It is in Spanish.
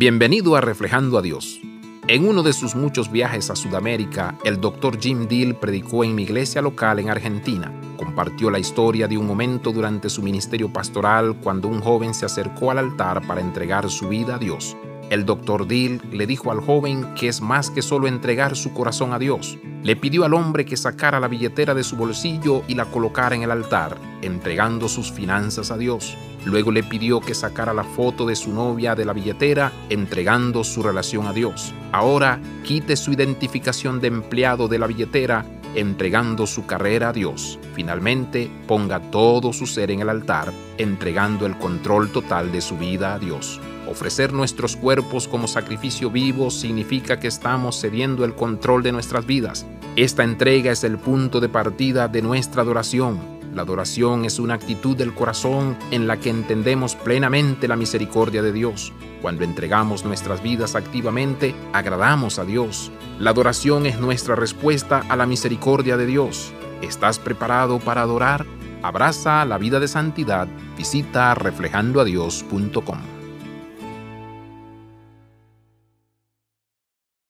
Bienvenido a Reflejando a Dios. En uno de sus muchos viajes a Sudamérica, el Dr. Jim Deal predicó en mi iglesia local en Argentina. Compartió la historia de un momento durante su ministerio pastoral cuando un joven se acercó al altar para entregar su vida a Dios. El doctor Dill le dijo al joven que es más que solo entregar su corazón a Dios. Le pidió al hombre que sacara la billetera de su bolsillo y la colocara en el altar, entregando sus finanzas a Dios. Luego le pidió que sacara la foto de su novia de la billetera, entregando su relación a Dios. Ahora quite su identificación de empleado de la billetera, entregando su carrera a Dios. Finalmente, ponga todo su ser en el altar, entregando el control total de su vida a Dios. Ofrecer nuestros cuerpos como sacrificio vivo significa que estamos cediendo el control de nuestras vidas. Esta entrega es el punto de partida de nuestra adoración. La adoración es una actitud del corazón en la que entendemos plenamente la misericordia de Dios. Cuando entregamos nuestras vidas activamente, agradamos a Dios. La adoración es nuestra respuesta a la misericordia de Dios. ¿Estás preparado para adorar? Abraza la vida de santidad. Visita reflejandoadios.com.